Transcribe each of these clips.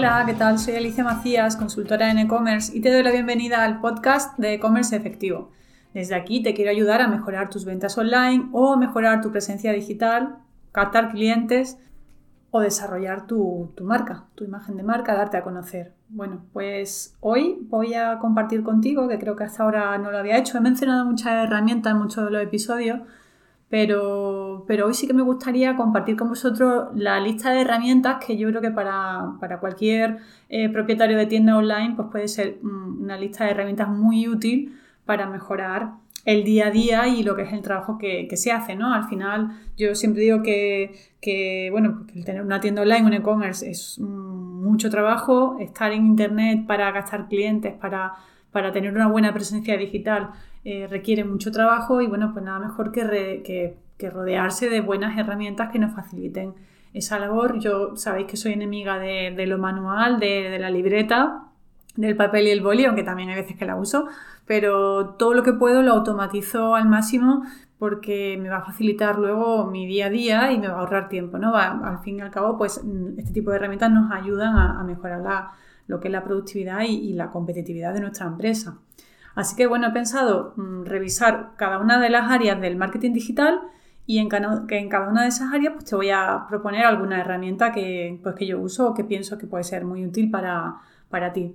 Hola, ¿qué tal? Soy Alicia Macías, consultora en e-commerce y te doy la bienvenida al podcast de e-commerce efectivo. Desde aquí te quiero ayudar a mejorar tus ventas online o mejorar tu presencia digital, captar clientes o desarrollar tu, marca, tu imagen de marca, darte a conocer. Bueno, pues hoy voy a compartir contigo, que creo que hasta ahora no lo había hecho, he mencionado muchas herramientas en muchos de los episodios, pero, hoy sí que me gustaría compartir con vosotros la lista de herramientas que yo creo que para, cualquier eh, propietario de tienda online pues puede ser mm, una lista de herramientas muy útil para mejorar el día a día y lo que es el trabajo que, se hace, ¿no? Al final, yo siempre digo que, bueno, el tener una tienda online, un e-commerce, es mucho trabajo, estar en internet para gastar clientes, para, para tener una buena presencia digital, eh, requiere mucho trabajo y bueno, pues nada mejor que, que, rodearse de buenas herramientas que nos faciliten esa labor. Yo sabéis que soy enemiga de, lo manual, de, la libreta, del papel y el boli, aunque también hay veces que la uso, pero todo lo que puedo lo automatizo al máximo porque me va a facilitar luego mi día a día y me va a ahorrar tiempo, ¿no? al fin y al cabo, pues este tipo de herramientas nos ayudan a, mejorar lo que es la productividad y la competitividad de nuestra empresa. Así que bueno, he pensado mm, revisar cada una de las áreas del marketing digital y en cada, en cada una de esas áreas pues te voy a proponer alguna herramienta que, pues, que yo uso o que pienso que puede ser muy útil para, para ti.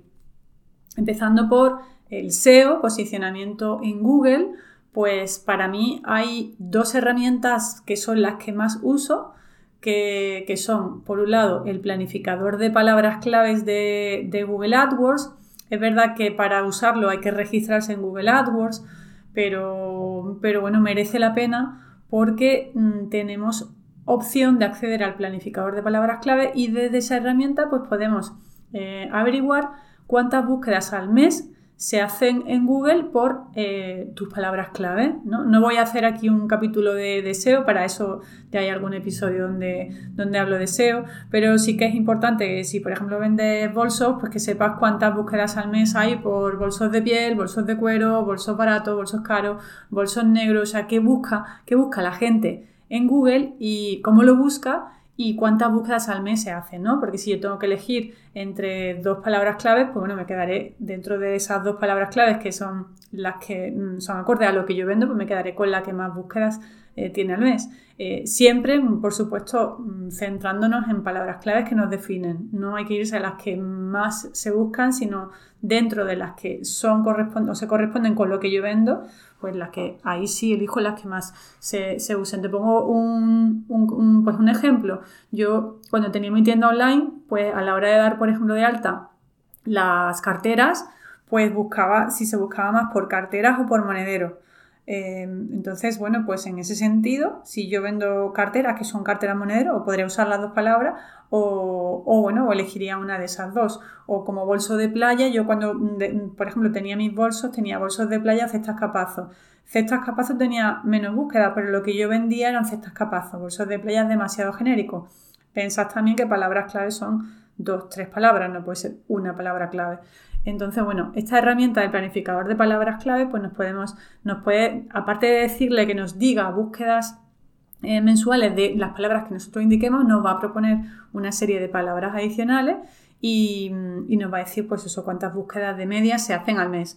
Empezando por el SEO, posicionamiento en Google, pues para mí hay dos herramientas que son las que más uso, que, que son, por un lado, el planificador de palabras claves de, de Google AdWords, es verdad que para usarlo hay que registrarse en Google AdWords, pero, pero bueno, merece la pena porque mm, tenemos opción de acceder al planificador de palabras clave y desde esa herramienta pues podemos eh, averiguar cuántas búsquedas al mes se hacen en Google por eh, tus palabras clave. ¿no? ¿no? voy a hacer aquí un capítulo de, SEO, para eso ya hay algún episodio donde, donde hablo de SEO, pero sí que es importante que si por ejemplo vendes bolsos, pues que sepas cuántas búsquedas al mes hay por bolsos de piel, bolsos de cuero, bolsos baratos, bolsos caros, bolsos negros, o sea, qué busca, qué busca la gente en Google y cómo lo busca y cuántas búsquedas al mes se hacen, ¿no? Porque si yo tengo que elegir entre dos palabras claves, pues bueno, me quedaré dentro de esas dos palabras claves que son las que mm, son acordes a lo que yo vendo, pues me quedaré con la que más búsquedas eh, tiene al mes. Eh, siempre, por supuesto, mm, centrándonos en palabras claves que nos definen. No hay que irse a las que más se buscan, sino dentro de las que son o se corresponden con lo que yo vendo, pues las que ahí sí elijo las que más se, usen. Te pongo un, pues un ejemplo. Yo cuando tenía mi tienda online, pues a la hora de dar, por ejemplo, de alta las carteras, pues buscaba si se buscaba más por carteras o por monedero. Em, entonces, bueno, pues en ese sentido, si yo vendo carteras que son carteras monedero, o podría usar las dos palabras, o, bueno, o elegiría una de esas dos. O como bolso de playa, yo cuando, por ejemplo, tenía mis bolsos, tenía bolsos de playa, cestas capazos. Cestas capazos tenía menos búsqueda, pero lo que yo vendía eran cestas capazos. Bolsos de playa es demasiado genérico. Pensad también que palabras clave son dos, tres palabras, no puede ser una palabra clave. Entonces, bueno, esta herramienta de planificador de palabras clave, pues nos podemos, nos puede, aparte de decirle que nos diga búsquedas eh, mensuales de las palabras que nosotros indiquemos, nos va a proponer una serie de palabras adicionales y, nos va a decir, pues eso, cuántas búsquedas de media se hacen al mes.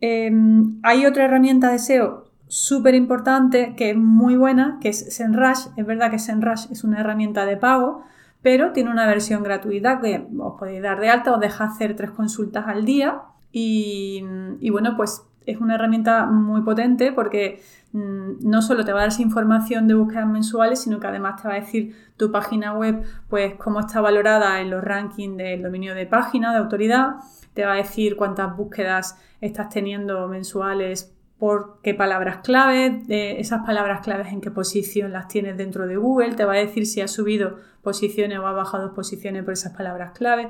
Em, hay otra herramienta de SEO súper importante que es muy buena, que es SEMrush. Es verdad que SEMrush es una herramienta de pago, pero tiene una versión gratuita que os podéis dar de alta, os deja hacer tres consultas al día y, bueno, pues es una herramienta muy potente porque mm, no solo te va a dar esa información de búsquedas mensuales, sino que además te va a decir tu página web, pues cómo está valorada en los rankings del dominio de página, de autoridad, te va a decir cuántas búsquedas estás teniendo mensuales por qué palabras claves, esas palabras claves en qué posición las tienes dentro de Google, te va a decir si ha subido posiciones o ha bajado posiciones por esas palabras claves,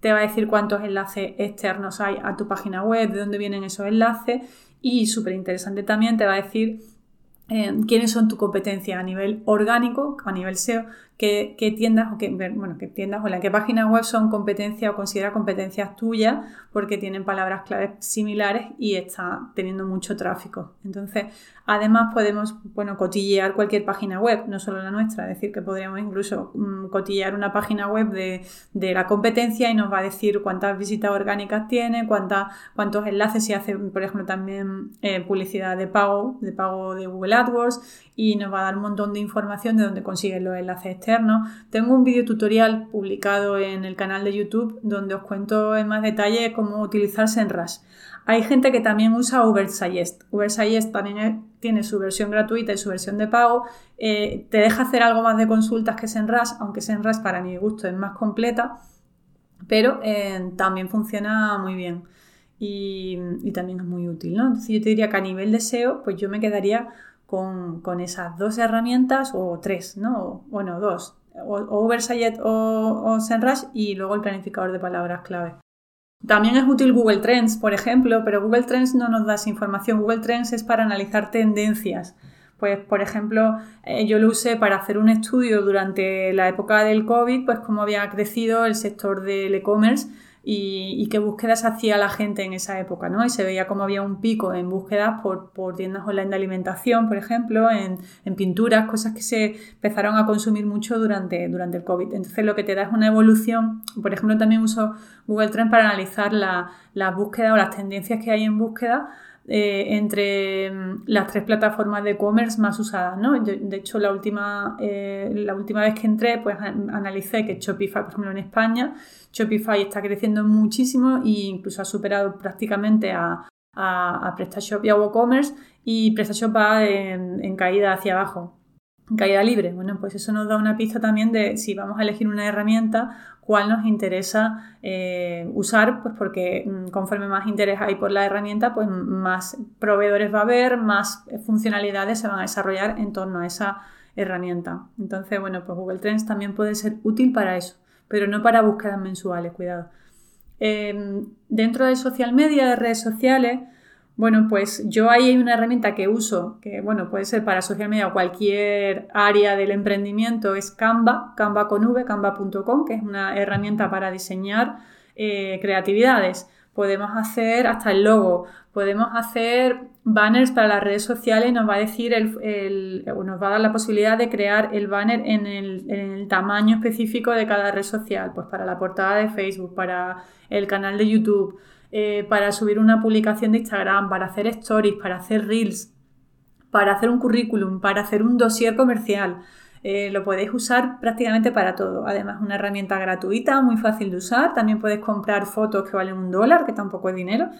te va a decir cuántos enlaces externos hay a tu página web, de dónde vienen esos enlaces y súper interesante también te va a decir eh, quiénes son tu competencia a nivel orgánico, a nivel SEO, qué, tiendas o qué, bueno, qué tiendas o la qué páginas web son competencias o considera competencias tuyas porque tienen palabras claves similares y está teniendo mucho tráfico. Entonces, además podemos, bueno, cotillear cualquier página web, no solo la nuestra, es decir, que podríamos incluso mm, cotillear una página web de, la competencia y nos va a decir cuántas visitas orgánicas tiene, cuántas, cuántos enlaces, si hace, por ejemplo, también eh, publicidad de pago, de pago de Google AdWords y nos va a dar un montón de información de dónde consiguen los enlaces Tengo un vídeo tutorial publicado en el canal de YouTube donde os cuento en más detalle cómo utilizar SEMrush. Hay gente que también usa Ubersuggest. Ubersuggest también tiene su versión gratuita y su versión de pago. Eh, te deja hacer algo más de consultas que SEMrush, aunque SEMrush para mi gusto es más completa, pero eh, también funciona muy bien. Y, también es muy útil, ¿no? Entonces yo te diría que a nivel de SEO, pues yo me quedaría con, esas dos herramientas o tres, ¿no? bueno, dos. O, o o, o SEMrush y luego el planificador de palabras clave. También es útil Google Trends, por ejemplo, pero Google Trends no nos da esa información. Google Trends es para analizar tendencias. Pues, por ejemplo, eh, yo lo usé para hacer un estudio durante la época del COVID, pues cómo había crecido el sector del e-commerce y, qué búsquedas hacía la gente en esa época, ¿no? Y se veía como había un pico en búsquedas por, tiendas online de alimentación, por ejemplo, en, pinturas, cosas que se empezaron a consumir mucho durante, durante el COVID. Entonces lo que te da es una evolución, por ejemplo, también uso Google Trends para analizar las la búsquedas o las tendencias que hay en búsqueda eh, entre mm, las tres plataformas de e-commerce más usadas. ¿no? De, hecho, la última, eh, la última vez que entré, pues analicé que Shopify, por ejemplo, en España, Shopify está creciendo muchísimo e incluso ha superado prácticamente a, a, PrestaShop y a WooCommerce y PrestaShop va en caída hacia abajo caída libre. Bueno, pues eso nos da una pista también de si vamos a elegir una herramienta, cuál nos interesa eh, usar, pues porque mm, conforme más interés hay por la herramienta, pues más proveedores va a haber, más funcionalidades se van a desarrollar en torno a esa herramienta. Entonces, bueno, pues Google Trends también puede ser útil para eso, pero no para búsquedas mensuales, cuidado. Em, dentro de social media, de redes sociales, bueno, pues yo ahí hay una herramienta que uso, que bueno, puede ser para social media o cualquier área del emprendimiento, es Canva, Canva con V, canva.com, que es una herramienta para diseñar eh, creatividades. Podemos hacer hasta el logo, podemos hacer banners para las redes sociales, nos va a decir el, nos va a dar la posibilidad de crear el banner en el, en el tamaño específico de cada red social, pues para la portada de Facebook, para el canal de YouTube eh, para subir una publicación de Instagram, para hacer stories, para hacer reels, para hacer un currículum, para hacer un dossier comercial. Eh, lo podéis usar prácticamente para todo. Además, una herramienta gratuita, muy fácil de usar. También puedes comprar fotos que valen un dólar, que tampoco es dinero.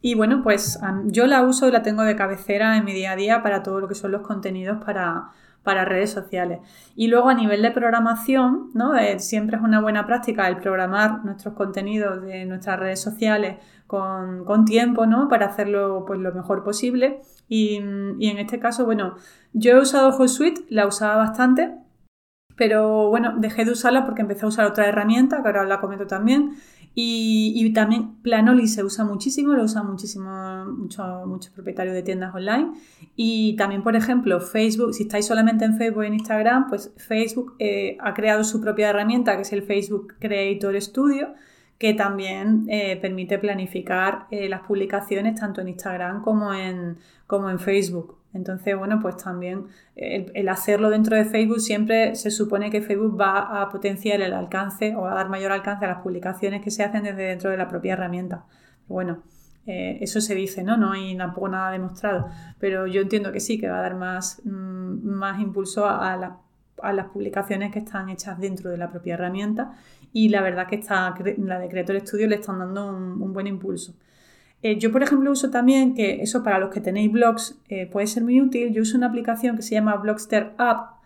Y bueno, pues yo la uso y la tengo de cabecera en mi día a día para todo lo que son los contenidos para, para redes sociales. Y luego a nivel de programación, ¿no? Eh, siempre es una buena práctica el programar nuestros contenidos de nuestras redes sociales con, tiempo, ¿no? Para hacerlo pues, lo mejor posible. Y, en este caso, bueno, yo he usado HotSuite, la usaba bastante, pero bueno, dejé de usarla porque empecé a usar otra herramienta, que ahora la comento también. Y, también Planoli se usa muchísimo, lo usan muchísimo muchos propietarios de tiendas online. Y también, por ejemplo, Facebook, si estáis solamente en Facebook y en Instagram, pues Facebook eh, ha creado su propia herramienta que es el Facebook Creator Studio, que también eh, permite planificar eh, las publicaciones tanto en Instagram como en, como en Facebook. Entonces, bueno, pues también el, hacerlo dentro de Facebook siempre se supone que Facebook va a potenciar el alcance o a dar mayor alcance a las publicaciones que se hacen desde dentro de la propia herramienta. Bueno, eh, eso se dice, ¿no? No hay tampoco nada demostrado, pero yo entiendo que sí, que va a dar más, mm, más impulso a, las publicaciones que están hechas dentro de la propia herramienta y la verdad que está, la de Creator Studio le están dando un buen impulso. Eh, yo, por ejemplo, uso también, que eso para los que tenéis blogs eh, puede ser muy útil, yo uso una aplicación que se llama Blogster App,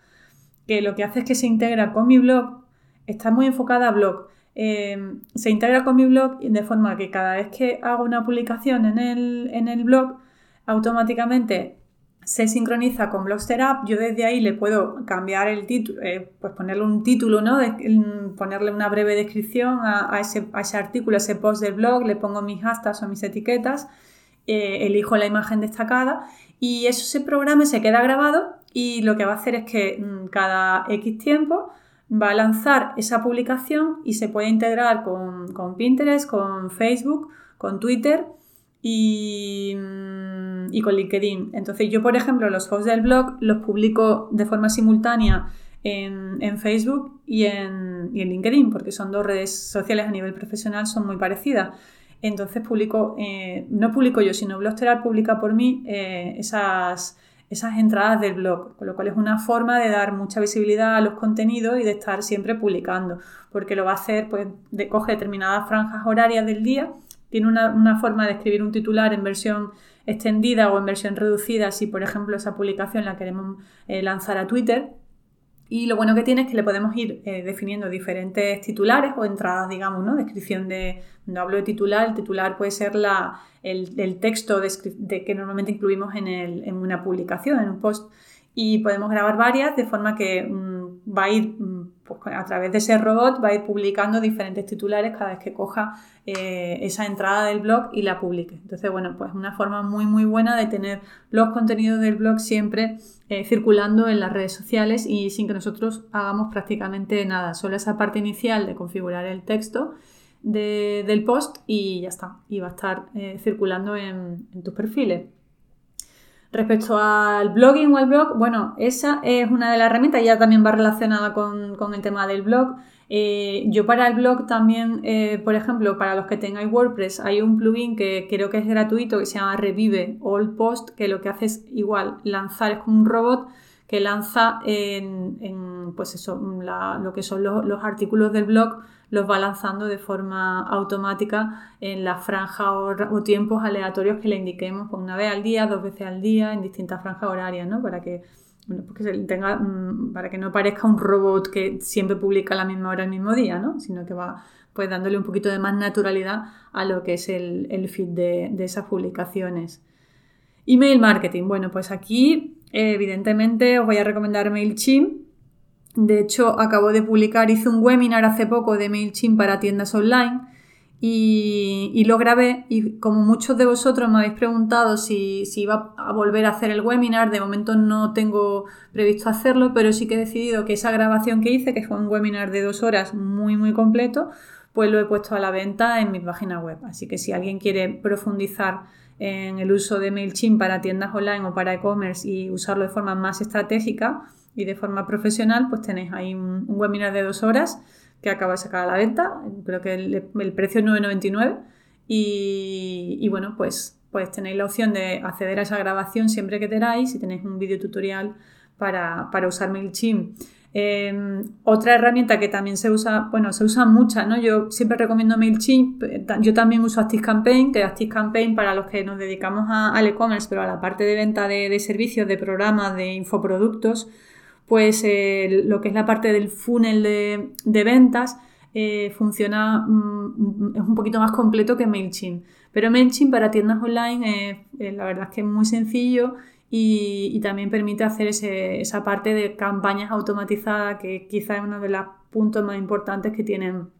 que lo que hace es que se integra con mi blog, está muy enfocada a blog, eh, se integra con mi blog de forma que cada vez que hago una publicación en el, en el blog, automáticamente se sincroniza con Blogster App, yo desde ahí le puedo cambiar el título, eh, pues ponerle un título, ¿no? ponerle una breve descripción a, ese, artículo, a ese post del blog, le pongo mis hashtags o mis etiquetas, eh, elijo la imagen destacada y eso se programa, se queda grabado y lo que va a hacer es que mm, cada X tiempo va a lanzar esa publicación y se puede integrar con, Pinterest, con Facebook, con Twitter y, con LinkedIn. Entonces yo, por ejemplo, los posts del blog los publico de forma simultánea en, Facebook y en, LinkedIn, porque son dos redes sociales a nivel profesional, son muy parecidas. Entonces publico, eh, no publico yo, sino Blogsteral publica por mí eh, esas, esas entradas del blog, con lo cual es una forma de dar mucha visibilidad a los contenidos y de estar siempre publicando, porque lo va a hacer, pues de, coge determinadas franjas horarias del día, tiene una, forma de escribir un titular en versión extendida o en versión reducida si por ejemplo esa publicación la queremos eh, lanzar a Twitter y lo bueno que tiene es que le podemos ir eh, definiendo diferentes titulares o entradas, digamos, ¿no? Descripción de, no hablo de titular, el titular puede ser la, el, texto de, que normalmente incluimos en, el, en, una publicación, en un post. Y podemos grabar varias de forma que mm, va a ir mm, pues, a través de ese robot va a ir publicando diferentes titulares cada vez que coja eh, esa entrada del blog y la publique. Entonces, bueno, pues una forma muy muy buena de tener los contenidos del blog siempre eh, circulando en las redes sociales y sin que nosotros hagamos prácticamente nada, solo esa parte inicial de configurar el texto del post y ya está, y va a estar eh, circulando en tus perfiles. Respecto al blogging o al blog, bueno, esa es una de las herramientas, ya también va relacionada con, el tema del blog. Eh, yo para el blog también, eh, por ejemplo, para los que tengáis WordPress, hay un plugin que creo que es gratuito que se llama Revive All Post, que lo que hace es igual lanzar, como un robot que lanza en, pues eso, lo que son los, artículos del blog, los va lanzando de forma automática en la franja o, tiempos aleatorios que le indiquemos pues una vez al día, dos veces al día, en distintas franjas horarias, ¿no? Para que, pues tenga, mm, para que no parezca un robot que siempre publica a la misma hora el mismo día, ¿no? Sino que va pues dándole un poquito de más naturalidad a lo que es el, feed de, de esas publicaciones. Email marketing. Bueno, pues aquí evidentemente os voy a recomendar MailChimp. De hecho, acabo de publicar, hice un webinar hace poco de MailChimp para tiendas online y, lo grabé y como muchos de vosotros me habéis preguntado si, si, iba a volver a hacer el webinar, de momento no tengo previsto hacerlo, pero sí que he decidido que esa grabación que hice, que fue un webinar de dos horas muy muy completo, pues lo he puesto a la venta en mi página web. Así que si alguien quiere profundizar en el uso de MailChimp para tiendas online o para e-commerce y usarlo de forma más estratégica y de forma profesional, pues tenéis ahí un, webinar de dos horas que acaba de sacar a la venta. Creo que el, precio es 9,99 y, y, bueno, pues, pues tenéis la opción de acceder a esa grabación siempre que queráis y tenéis un video tutorial para, para usar MailChimp. Em, otra herramienta que también se usa, bueno, se usa muchas, ¿no? Yo siempre recomiendo MailChimp, eh, yo también uso ActiveCampaign, que ActiveCampaign para los que nos dedicamos al e-commerce, pero a la parte de venta de, servicios, de programas, de infoproductos, pues eh, lo que es la parte del funnel de, ventas eh, funciona, mm, es un poquito más completo que MailChimp. Pero MailChimp para tiendas online, la verdad es que es muy sencillo y, también permite hacer esa parte de campañas automatizadas que quizá es uno de los puntos más importantes que tienen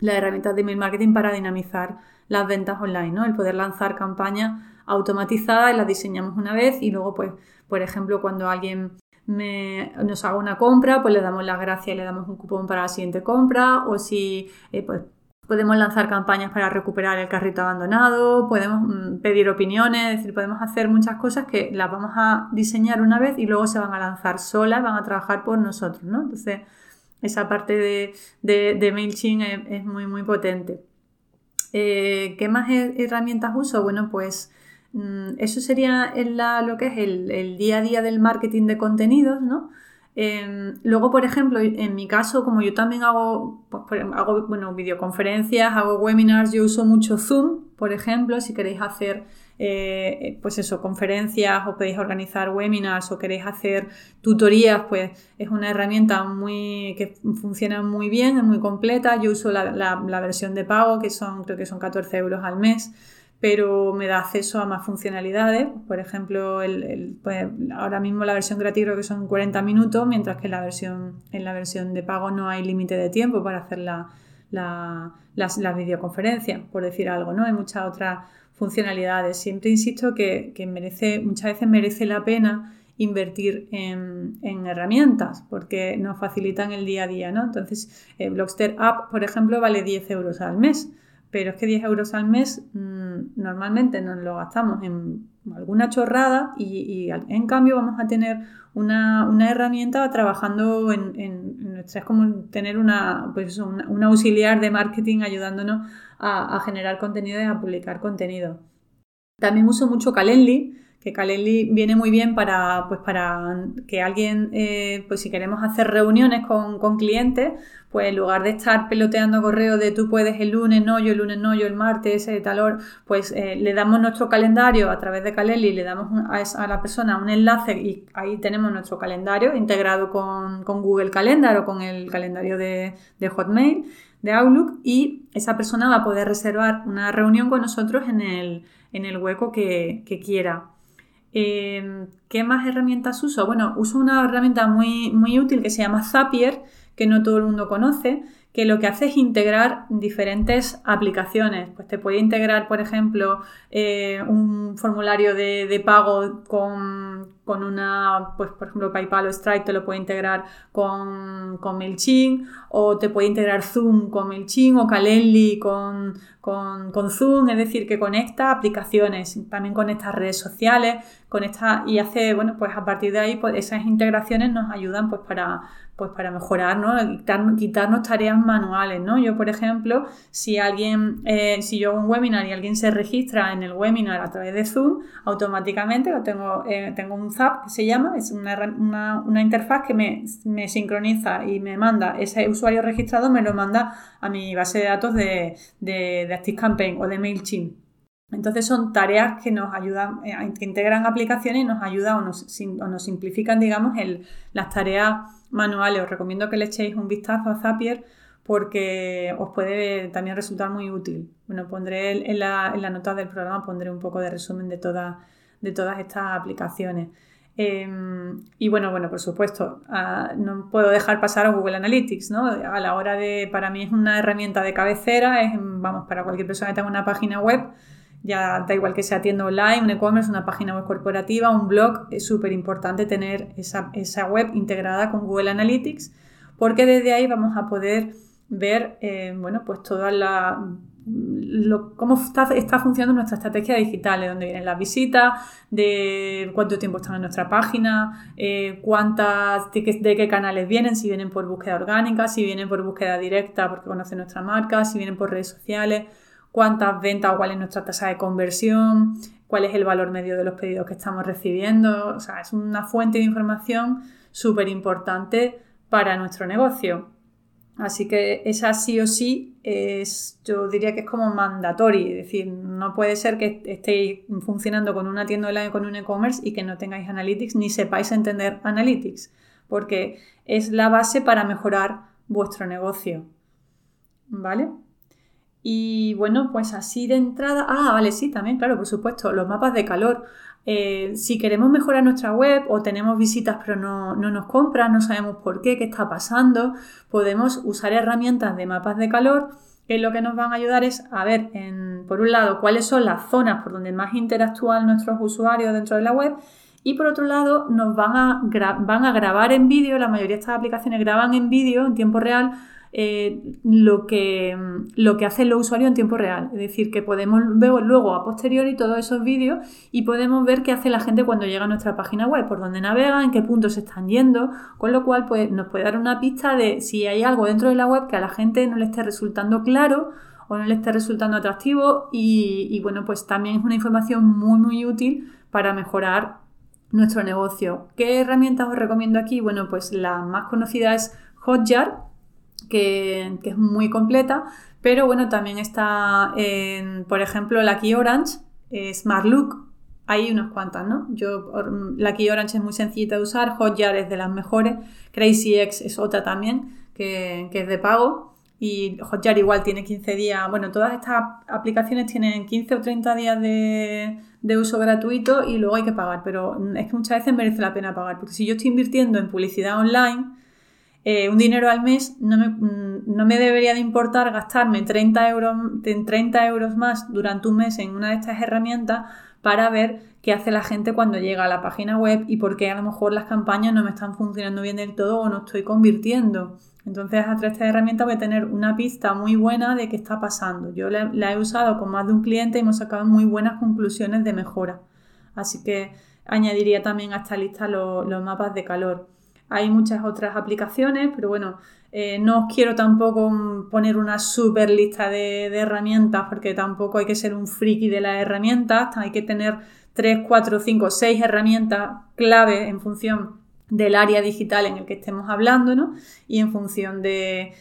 las herramientas de email marketing para dinamizar las ventas online, ¿no? El poder lanzar campañas automatizadas las diseñamos una vez y luego, pues, por ejemplo, cuando alguien nos haga una compra, pues le damos las gracias y le damos un cupón para la siguiente compra o si eh, pues, Podemos lanzar campañas para recuperar el carrito abandonado, podemos mm, pedir opiniones, es decir, podemos hacer muchas cosas que las vamos a diseñar una vez y luego se van a lanzar solas, van a trabajar por nosotros, ¿no? Entonces, esa parte de, de, MailChimp es, muy, muy potente. Eh, ¿Qué más herramientas uso? Bueno, pues mm, eso sería lo que es el día a día del marketing de contenidos, ¿no? Em, luego, por ejemplo, en mi caso, como yo también hago, pues, hago bueno, videoconferencias, hago webinars, yo uso mucho Zoom, por ejemplo, si queréis hacer eh, pues eso, conferencias o podéis organizar webinars o queréis hacer tutorías, pues es una herramienta muy, que funciona muy bien, es muy completa. Yo uso la, la versión de pago, que son, creo que son 14 euros al mes pero me da acceso a más funcionalidades. Por ejemplo, el, pues, ahora mismo la versión gratis creo que son 40 minutos, mientras que en la versión, en la versión de pago no hay límite de tiempo para hacer la, la, las, videoconferencias, por decir algo, ¿no? Hay muchas otras funcionalidades. Siempre insisto que, que merece, muchas veces merece la pena invertir en, herramientas porque nos facilitan el día a día, ¿no? Entonces, eh, Blockster App, por ejemplo, vale 10 euros al mes, pero es que 10 euros al mes mm, normalmente nos lo gastamos en alguna chorrada y, en cambio vamos a tener una, herramienta trabajando en, en, es como tener una, pues un auxiliar de marketing ayudándonos a, generar contenido y a publicar contenido. También uso mucho Calendly, que Calendly viene muy bien para, pues para que alguien, eh, pues si queremos hacer reuniones con, clientes, pues en lugar de estar peloteando correo de tú puedes el lunes, no, yo el lunes, no, yo el martes, ese tal hora, pues eh, le damos nuestro calendario a través de Calendly, le damos a, la persona un enlace y ahí tenemos nuestro calendario integrado con, Google Calendar o con el calendario de, Hotmail, de Outlook, y esa persona va a poder reservar una reunión con nosotros en el, hueco que quiera. Em, ¿Qué más herramientas uso? Bueno, uso una herramienta muy, muy útil que se llama Zapier, que no todo el mundo conoce, que lo que hace es integrar diferentes aplicaciones. Pues te puede integrar, por ejemplo, eh, un formulario de, pago con, una, pues por ejemplo, PayPal o Stripe te lo puede integrar con, con MailChimp, o te puede integrar Zoom con MailChimp, o Calendly con, con, Zoom, es decir, que conecta aplicaciones, también conecta redes sociales, conecta y hace, bueno, pues a partir de ahí, pues esas integraciones nos ayudan pues para pues para mejorar, ¿no? quitarnos tareas manuales, ¿no? Yo, por ejemplo, si alguien, eh, si yo hago un webinar y alguien se registra en el webinar a través de Zoom, automáticamente lo tengo, eh, tengo un Zap que se llama, es una, interfaz que me, sincroniza y me manda ese usuario registrado, me lo manda a mi base de datos de, de, de ActiveCampaign o de MailChimp. Entonces son tareas que nos ayudan, eh, que integran aplicaciones y nos ayudan o nos, nos simplifican, digamos, el, las tareas manuales. Os recomiendo que le echéis un vistazo a Zapier porque os puede también resultar muy útil. Bueno, pondré en la, en la nota del programa, pondré un poco de resumen de, todas de todas estas aplicaciones. Em, y bueno, bueno, por supuesto, ah, no puedo dejar pasar a Google Analytics, ¿no? A la hora de, para mí es una herramienta de cabecera, es, vamos, para cualquier persona que tenga una página web, ya da igual que sea tienda online, un e-commerce, una página web corporativa, un blog, es súper importante tener esa, web integrada con Google Analytics porque desde ahí vamos a poder ver, eh, bueno, pues toda la... cómo está, está, funcionando nuestra estrategia digital, de dónde vienen las visitas, de cuánto tiempo están en nuestra página, eh, cuántas, de de qué, canales vienen, si vienen por búsqueda orgánica, si vienen por búsqueda directa porque conocen nuestra marca, si vienen por redes sociales cuántas ventas o cuál es nuestra tasa de conversión, cuál es el valor medio de los pedidos que estamos recibiendo. O sea, es una fuente de información súper importante para nuestro negocio. Así que esa sí o sí es, yo diría que es como mandatorio, es decir, no puede ser que estéis funcionando con una tienda online con un e-commerce y que no tengáis analytics ni sepáis entender analytics, porque es la base para mejorar vuestro negocio. ¿Vale? Y bueno, pues así de entrada. Ah, vale, sí, también, claro, por supuesto, los mapas de calor. Eh, si queremos mejorar nuestra web o tenemos visitas pero no, nos compran, no sabemos por qué, qué está pasando, podemos usar herramientas de mapas de calor que lo que nos van a ayudar es a ver, en, por un lado, cuáles son las zonas por donde más interactúan nuestros usuarios dentro de la web y por otro lado nos van a, van a grabar en vídeo, la mayoría de estas aplicaciones graban en vídeo en tiempo real eh, lo, que, lo que hacen los usuarios en tiempo real. Es decir, que podemos ver luego a posteriori todos esos vídeos y podemos ver qué hace la gente cuando llega a nuestra página web, por dónde navega, en qué puntos se están yendo, con lo cual pues, nos puede dar una pista de si hay algo dentro de la web que a la gente no le esté resultando claro o no le esté resultando atractivo y, y bueno, pues también es una información muy muy útil para mejorar nuestro negocio. ¿Qué herramientas os recomiendo aquí? Bueno, pues la más conocida es Hotjar, que, es muy completa, pero bueno, también está, en, por ejemplo, la Key Orange, Smart Look, hay unas cuantas, ¿no? Yo, la Key Orange es muy sencilla de usar, Hotjar es de las mejores, Crazy X es otra también, que, es de pago, y Hotjar igual tiene 15 días, bueno, todas estas aplicaciones tienen 15 o 30 días de, de uso gratuito y luego hay que pagar, pero es que muchas veces merece la pena pagar, porque si yo estoy invirtiendo en publicidad online, eh, un dinero al mes, no me, mm, no me, debería de importar gastarme 30 euros, 30 euros más durante un mes en una de estas herramientas para ver qué hace la gente cuando llega a la página web y por qué a lo mejor las campañas no me están funcionando bien del todo o no estoy convirtiendo. Entonces, a través de esta herramienta voy a tener una pista muy buena de qué está pasando. Yo la, he usado con más de un cliente y hemos sacado muy buenas conclusiones de mejora. Así que añadiría también a esta lista los mapas de calor. Hay muchas otras aplicaciones, pero bueno, eh, no os quiero tampoco poner una super lista de, herramientas porque tampoco hay que ser un friki de las herramientas, hay que tener 3, 4, 5, 6 herramientas clave en función del área digital en el que estemos hablando, ¿no? Y en función de,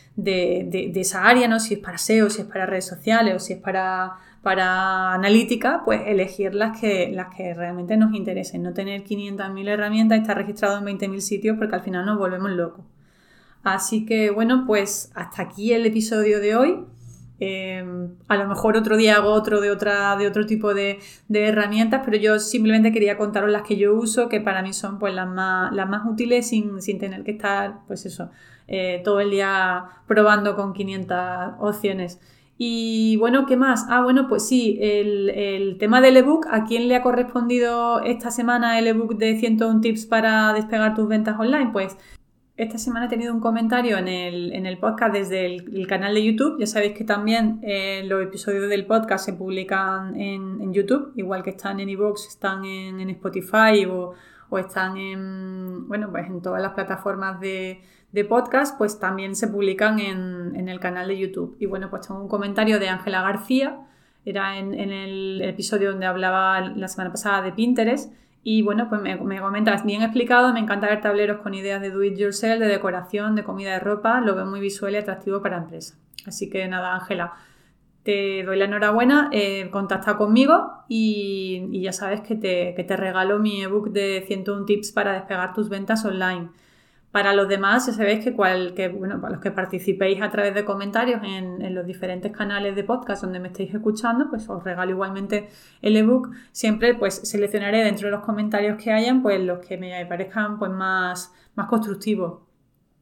esa área, ¿no? Si es para SEO, si es para redes sociales o si es para, para analítica, pues elegir las que, las que realmente nos interesen, no tener 500.000 herramientas y estar registrado en 20.000 sitios porque al final nos volvemos locos. Así que bueno, pues hasta aquí el episodio de hoy. Em, a lo mejor otro día hago otro de, otra, de otro tipo de, herramientas, pero yo simplemente quería contaros las que yo uso, que para mí son pues las más, las más útiles sin, tener que estar, pues eso, eh, todo el día probando con 500 opciones. Y bueno, ¿qué más? Ah, bueno, pues sí, el, el tema del ebook, ¿a quién le ha correspondido esta semana el ebook de 101 tips para despegar tus ventas online? Pues esta semana he tenido un comentario en el, podcast desde el, canal de YouTube. Ya sabéis que también eh, los episodios del podcast se publican en, YouTube, igual que están en iVoox, están en, Spotify o, están en, bueno, pues en todas las plataformas de, podcast, pues también se publican en, el canal de YouTube. Y bueno, pues tengo un comentario de Ángela García, era en, el episodio donde hablaba la semana pasada de Pinterest y bueno, pues me, me, comentas bien explicado, me encanta ver tableros con ideas de do it yourself, de decoración, de comida de ropa, lo veo muy visual y atractivo para empresa. Así que nada, Ángela, te doy la enhorabuena, eh, contacta conmigo y, ya sabes que te, que te regalo mi ebook de 101 tips para despegar tus ventas online. Para los demás, ya sabéis que, bueno, para los que participéis a través de comentarios en, los diferentes canales de podcast donde me estéis escuchando, pues os regalo igualmente el ebook. Siempre pues seleccionaré dentro de los comentarios que hayan, pues los que me parezcan pues más, más constructivos.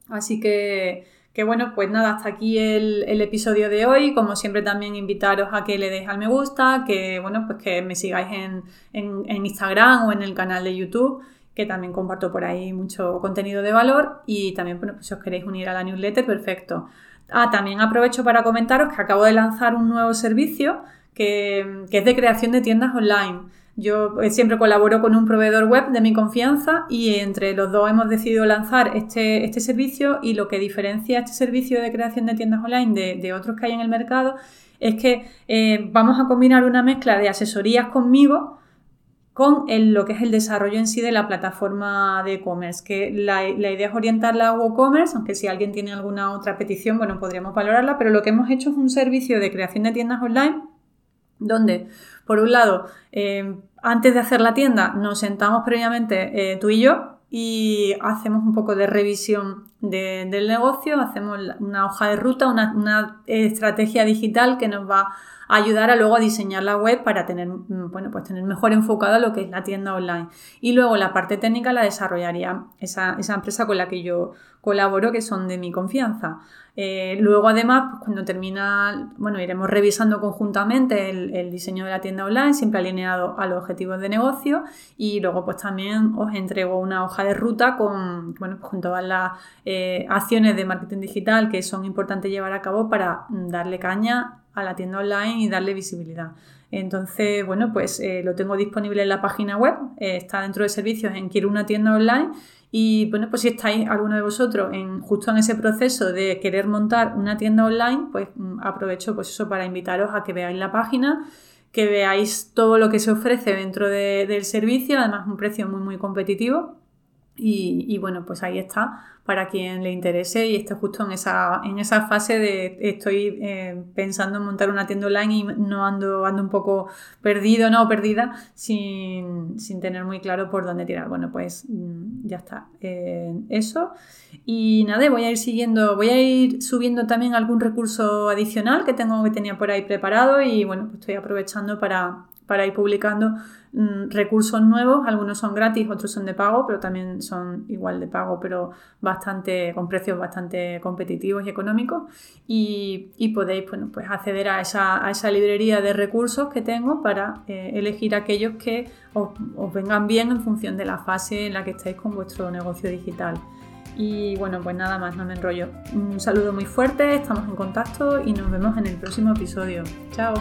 Así que, que bueno, pues nada, hasta aquí el, episodio de hoy. Como siempre también invitaros a que le deis al me gusta, que bueno, pues que me sigáis en, en Instagram o en el canal de YouTube que también comparto por ahí mucho contenido de valor y también, bueno, pues si os queréis unir a la newsletter, perfecto. Ah, también aprovecho para comentaros que acabo de lanzar un nuevo servicio que, es de creación de tiendas online. Yo eh, siempre colaboro con un proveedor web de mi confianza y entre los dos hemos decidido lanzar este, este servicio y lo que diferencia este servicio de creación de tiendas online de, otros que hay en el mercado es que eh, vamos a combinar una mezcla de asesorías conmigo con lo que es el desarrollo en sí de la plataforma de e-commerce, que la, idea es orientarla a WooCommerce, aunque si alguien tiene alguna otra petición, bueno, podríamos valorarla, pero lo que hemos hecho es un servicio de creación de tiendas online donde, por un lado, eh, antes de hacer la tienda, nos sentamos previamente eh, tú y yo y hacemos un poco de revisión del negocio, hacemos una hoja de ruta, una, una estrategia digital que nos va ayudar a luego a diseñar la web para tener, mm, bueno, pues tener mejor enfocado lo que es la tienda online. Y luego la parte técnica la desarrollaría esa, empresa con la que yo colaboro, que son de mi confianza. Eh, luego, además, pues cuando termina, bueno, iremos revisando conjuntamente el, diseño de la tienda online, siempre alineado a los objetivos de negocio. Y luego, pues también os entrego una hoja de ruta con, bueno, con todas las eh, acciones de marketing digital que son importantes llevar a cabo para darle caña a la tienda online y darle visibilidad. Entonces, bueno, pues eh, lo tengo disponible en la página web, eh, está dentro de servicios en Quiero una tienda online y bueno, pues si estáis alguno de vosotros en, justo en ese proceso de querer montar una tienda online, pues mm, aprovecho pues eso para invitaros a que veáis la página, que veáis todo lo que se ofrece dentro del servicio, además un precio muy muy competitivo y, bueno, pues ahí está para quien le interese y esté justo en esa, en esa fase de estoy eh, pensando en montar una tienda online y no ando, ando un poco perdido, no perdida, sin, tener muy claro por dónde tirar. Bueno, pues mm, ya está. Eh, eso. Y nada, voy a ir siguiendo, voy a ir subiendo también algún recurso adicional que tengo que tenía por ahí preparado y bueno, pues estoy aprovechando para, para ir publicando mm, recursos nuevos. Algunos son gratis, otros son de pago, pero también son igual de pago, pero bastante con precios bastante competitivos y económicos. Y, podéis bueno, pues acceder a esa, a esa, librería de recursos que tengo para eh, elegir aquellos que os, os vengan bien en función de la fase en la que estáis con vuestro negocio digital. Y bueno, pues nada más, no me enrollo. Un saludo muy fuerte, estamos en contacto y nos vemos en el próximo episodio. Chao.